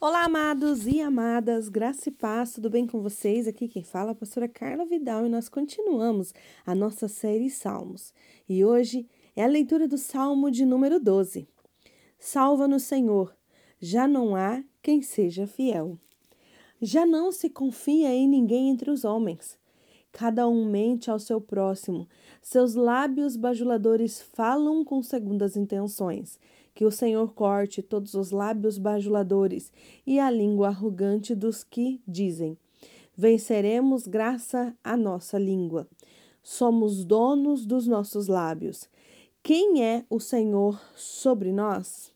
Olá, amados e amadas, graça e paz, tudo bem com vocês? Aqui quem fala é a pastora Carla Vidal e nós continuamos a nossa série Salmos. E hoje é a leitura do Salmo de número 12. Salva-nos, Senhor, já não há quem seja fiel. Já não se confia em ninguém entre os homens. Cada um mente ao seu próximo. Seus lábios bajuladores falam com segundas intenções. Que o Senhor corte todos os lábios bajuladores e a língua arrogante dos que dizem: Venceremos graça à nossa língua. Somos donos dos nossos lábios. Quem é o Senhor sobre nós?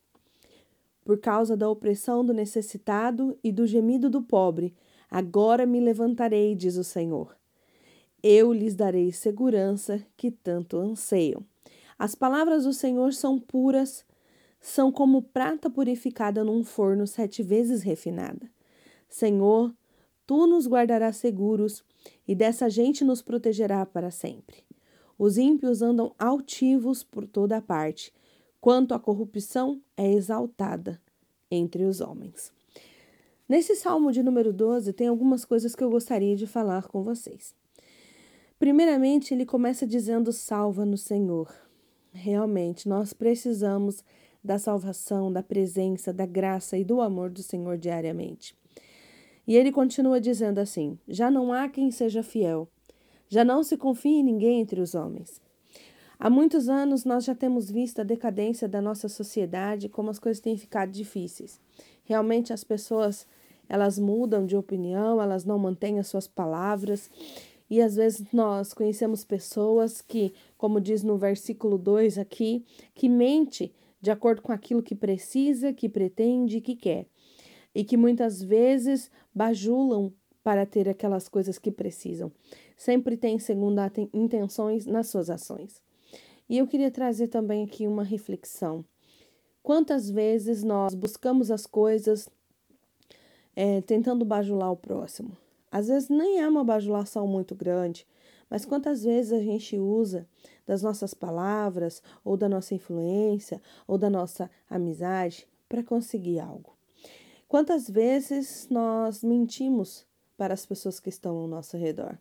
Por causa da opressão do necessitado e do gemido do pobre, agora me levantarei, diz o Senhor. Eu lhes darei segurança que tanto anseiam. As palavras do Senhor são puras, são como prata purificada num forno sete vezes refinada. Senhor, tu nos guardarás seguros e dessa gente nos protegerá para sempre. Os ímpios andam altivos por toda parte, quanto a corrupção é exaltada entre os homens. Nesse salmo de número 12, tem algumas coisas que eu gostaria de falar com vocês. Primeiramente, ele começa dizendo: Salva no Senhor. Realmente, nós precisamos da salvação, da presença, da graça e do amor do Senhor diariamente. E ele continua dizendo assim: Já não há quem seja fiel, já não se confia em ninguém entre os homens. Há muitos anos nós já temos visto a decadência da nossa sociedade, como as coisas têm ficado difíceis. Realmente as pessoas elas mudam de opinião, elas não mantêm as suas palavras. E às vezes nós conhecemos pessoas que, como diz no versículo 2 aqui, que mente de acordo com aquilo que precisa, que pretende, que quer. E que muitas vezes bajulam para ter aquelas coisas que precisam. Sempre tem segunda intenções nas suas ações. E eu queria trazer também aqui uma reflexão. Quantas vezes nós buscamos as coisas é, tentando bajular o próximo? Às vezes nem é uma bajulação muito grande, mas quantas vezes a gente usa das nossas palavras, ou da nossa influência, ou da nossa amizade para conseguir algo? Quantas vezes nós mentimos para as pessoas que estão ao nosso redor?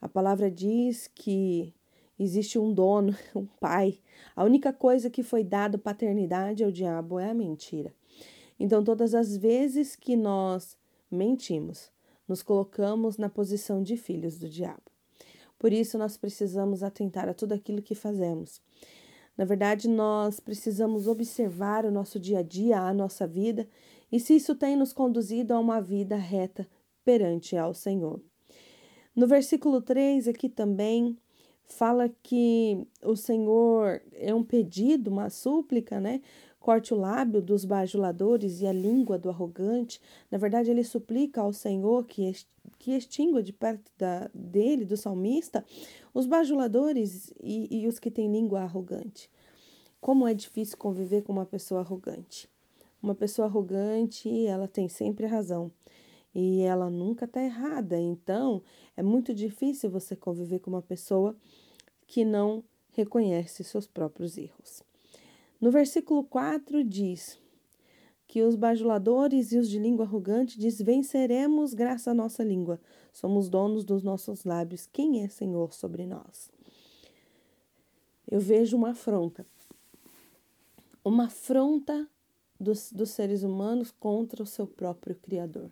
A palavra diz que existe um dono, um pai. A única coisa que foi dado paternidade ao diabo é a mentira. Então, todas as vezes que nós mentimos, nos colocamos na posição de filhos do diabo. Por isso, nós precisamos atentar a tudo aquilo que fazemos. Na verdade, nós precisamos observar o nosso dia a dia, a nossa vida, e se isso tem nos conduzido a uma vida reta perante ao Senhor. No versículo 3 aqui também fala que o Senhor é um pedido, uma súplica, né? Corte o lábio dos bajuladores e a língua do arrogante. Na verdade, ele suplica ao Senhor que, que extingua de perto da, dele, do salmista, os bajuladores e, e os que têm língua arrogante. Como é difícil conviver com uma pessoa arrogante. Uma pessoa arrogante, ela tem sempre razão e ela nunca está errada. Então, é muito difícil você conviver com uma pessoa que não reconhece seus próprios erros. No versículo 4 diz que os bajuladores e os de língua arrogante diz: Venceremos graças à nossa língua. Somos donos dos nossos lábios. Quem é Senhor sobre nós? Eu vejo uma afronta. Uma afronta dos, dos seres humanos contra o seu próprio Criador.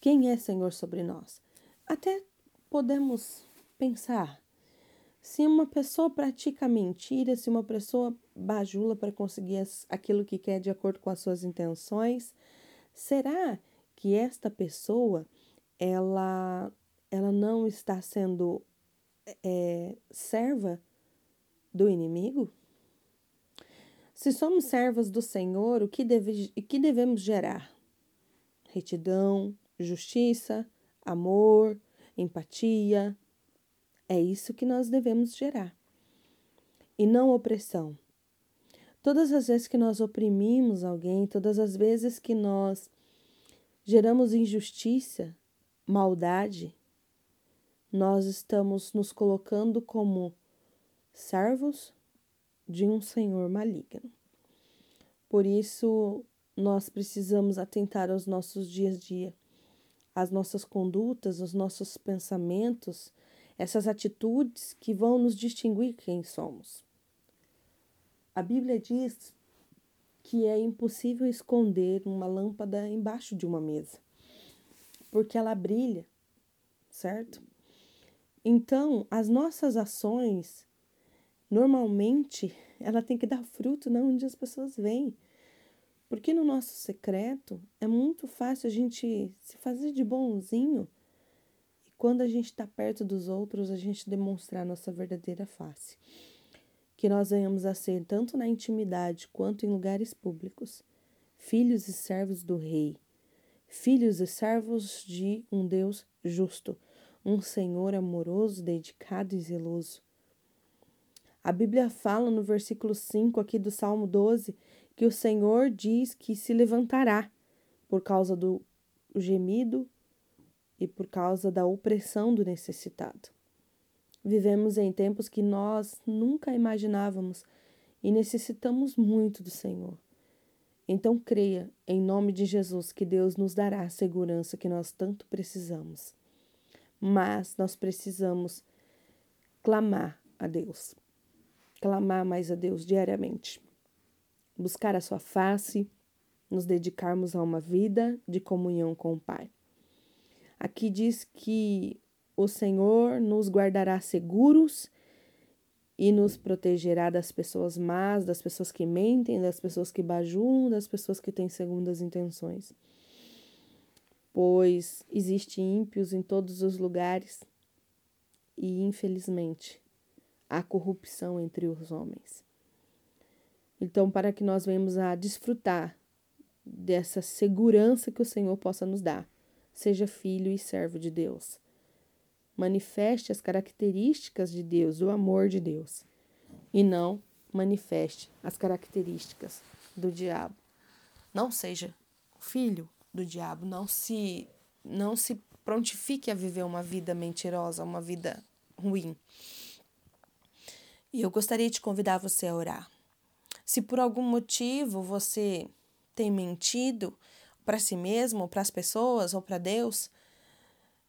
Quem é Senhor sobre nós? Até podemos pensar se uma pessoa pratica mentira, se uma pessoa bajula para conseguir aquilo que quer de acordo com as suas intenções, será que esta pessoa ela, ela não está sendo é, serva do inimigo? Se somos servas do Senhor, o que, deve, o que devemos gerar? Retidão, justiça, amor, empatia, é isso que nós devemos gerar. E não opressão. Todas as vezes que nós oprimimos alguém, todas as vezes que nós geramos injustiça, maldade, nós estamos nos colocando como servos de um Senhor maligno. Por isso, nós precisamos atentar aos nossos dias a dia, às nossas condutas, aos nossos pensamentos, essas atitudes que vão nos distinguir quem somos. A Bíblia diz que é impossível esconder uma lâmpada embaixo de uma mesa, porque ela brilha, certo? Então, as nossas ações, normalmente, ela tem que dar fruto não onde as pessoas veem. Porque no nosso secreto é muito fácil a gente se fazer de bonzinho quando a gente está perto dos outros, a gente demonstrar nossa verdadeira face. Que nós venhamos a ser, tanto na intimidade quanto em lugares públicos, filhos e servos do Rei, filhos e servos de um Deus justo, um Senhor amoroso, dedicado e zeloso. A Bíblia fala no versículo 5 aqui do Salmo 12 que o Senhor diz que se levantará por causa do gemido e por causa da opressão do necessitado. Vivemos em tempos que nós nunca imaginávamos e necessitamos muito do Senhor. Então creia, em nome de Jesus, que Deus nos dará a segurança que nós tanto precisamos. Mas nós precisamos clamar a Deus, clamar mais a Deus diariamente buscar a sua face, nos dedicarmos a uma vida de comunhão com o Pai. Aqui diz que o Senhor nos guardará seguros e nos protegerá das pessoas más, das pessoas que mentem, das pessoas que bajulam, das pessoas que têm segundas intenções. Pois existe ímpios em todos os lugares e, infelizmente, há corrupção entre os homens. Então, para que nós venhamos a desfrutar dessa segurança que o Senhor possa nos dar, seja filho e servo de Deus. Manifeste as características de Deus, do amor de Deus, e não manifeste as características do diabo. Não seja filho do diabo, não se não se prontifique a viver uma vida mentirosa, uma vida ruim. E eu gostaria de convidar você a orar. Se por algum motivo você tem mentido para si mesmo, para as pessoas ou para Deus,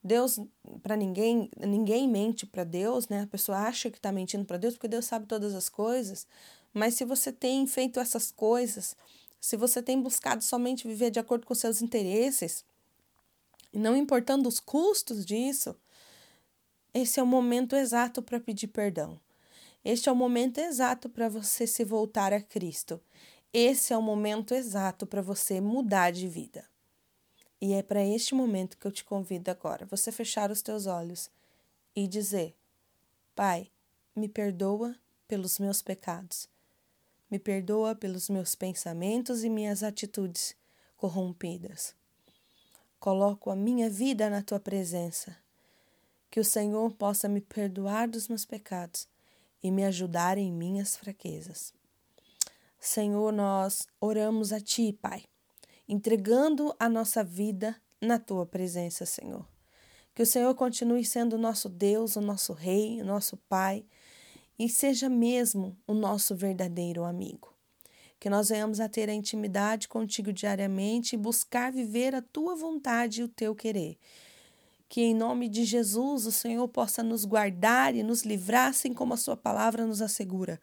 Deus para ninguém, ninguém mente para Deus, né? A pessoa acha que está mentindo para Deus porque Deus sabe todas as coisas. Mas se você tem feito essas coisas, se você tem buscado somente viver de acordo com seus interesses, não importando os custos disso, esse é o momento exato para pedir perdão. Este é o momento exato para você se voltar a Cristo. Esse é o momento exato para você mudar de vida. E é para este momento que eu te convido agora, você fechar os teus olhos e dizer: Pai, me perdoa pelos meus pecados. Me perdoa pelos meus pensamentos e minhas atitudes corrompidas. Coloco a minha vida na tua presença. Que o Senhor possa me perdoar dos meus pecados e me ajudar em minhas fraquezas. Senhor, nós oramos a Ti, Pai, entregando a nossa vida na Tua presença, Senhor. Que o Senhor continue sendo o nosso Deus, o nosso Rei, o nosso Pai e seja mesmo o nosso verdadeiro amigo. Que nós venhamos a ter a intimidade contigo diariamente e buscar viver a tua vontade e o teu querer que em nome de Jesus o Senhor possa nos guardar e nos livrar, assim como a Sua palavra nos assegura,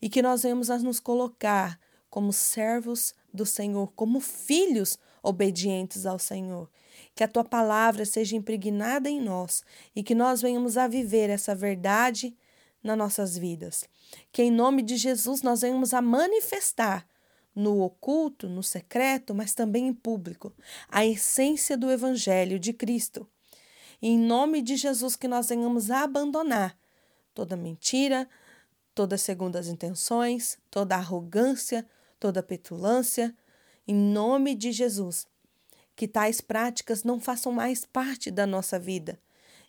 e que nós venhamos a nos colocar como servos do Senhor, como filhos obedientes ao Senhor. Que a Tua palavra seja impregnada em nós e que nós venhamos a viver essa verdade nas nossas vidas. Que em nome de Jesus nós venhamos a manifestar no oculto, no secreto, mas também em público, a essência do Evangelho de Cristo e em nome de Jesus que nós venhamos a abandonar toda mentira, todas segundas intenções, toda arrogância, toda petulância, em nome de Jesus. Que tais práticas não façam mais parte da nossa vida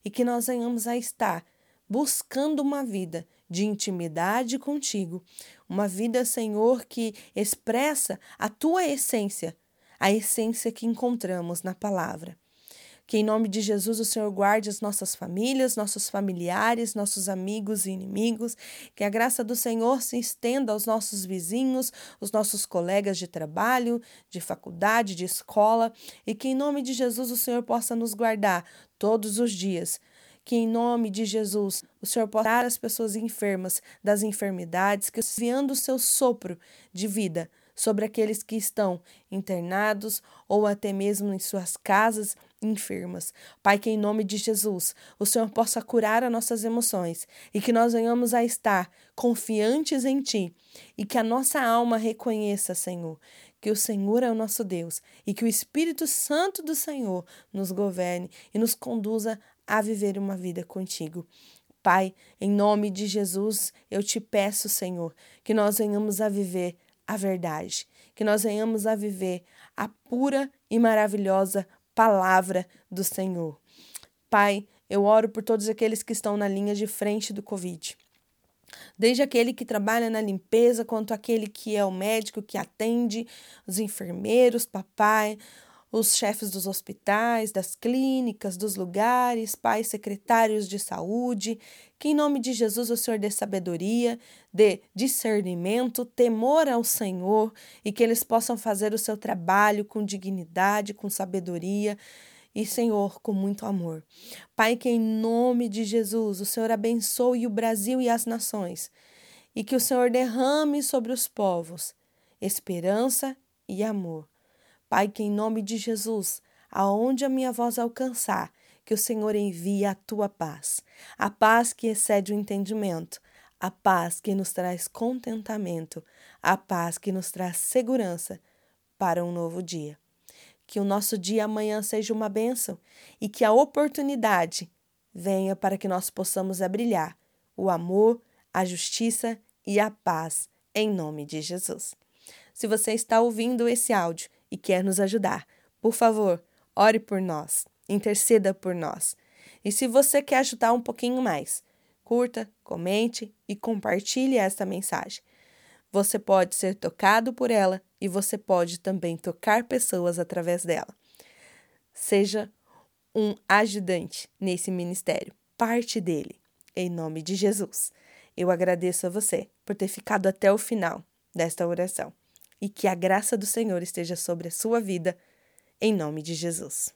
e que nós venhamos a estar buscando uma vida de intimidade contigo, uma vida, Senhor, que expressa a tua essência, a essência que encontramos na palavra. Que em nome de Jesus o Senhor guarde as nossas famílias, nossos familiares, nossos amigos e inimigos. Que a graça do Senhor se estenda aos nossos vizinhos, os nossos colegas de trabalho, de faculdade, de escola. E que em nome de Jesus o Senhor possa nos guardar todos os dias que em nome de Jesus o Senhor possa curar as pessoas enfermas das enfermidades, que enviando o seu sopro de vida sobre aqueles que estão internados ou até mesmo em suas casas enfermas. Pai, que em nome de Jesus o Senhor possa curar as nossas emoções e que nós venhamos a estar confiantes em Ti e que a nossa alma reconheça, Senhor, que o Senhor é o nosso Deus e que o Espírito Santo do Senhor nos governe e nos conduza a viver uma vida contigo. Pai, em nome de Jesus, eu te peço, Senhor, que nós venhamos a viver a verdade, que nós venhamos a viver a pura e maravilhosa palavra do Senhor. Pai, eu oro por todos aqueles que estão na linha de frente do Covid. Desde aquele que trabalha na limpeza, quanto aquele que é o médico que atende, os enfermeiros, papai, os chefes dos hospitais, das clínicas, dos lugares, pais secretários de saúde, que em nome de Jesus o Senhor dê sabedoria, dê discernimento, temor ao Senhor e que eles possam fazer o seu trabalho com dignidade, com sabedoria e, Senhor, com muito amor. Pai, que em nome de Jesus o Senhor abençoe o Brasil e as nações e que o Senhor derrame sobre os povos esperança e amor. Pai, que em nome de Jesus, aonde a minha voz alcançar, que o Senhor envie a tua paz, a paz que excede o entendimento, a paz que nos traz contentamento, a paz que nos traz segurança para um novo dia. Que o nosso dia amanhã seja uma bênção e que a oportunidade venha para que nós possamos brilhar o amor, a justiça e a paz em nome de Jesus. Se você está ouvindo esse áudio e quer nos ajudar, por favor, ore por nós, interceda por nós. E se você quer ajudar um pouquinho mais, curta, comente e compartilhe esta mensagem. Você pode ser tocado por ela e você pode também tocar pessoas através dela. Seja um ajudante nesse ministério, parte dele, em nome de Jesus. Eu agradeço a você por ter ficado até o final desta oração e que a graça do Senhor esteja sobre a sua vida, em nome de Jesus.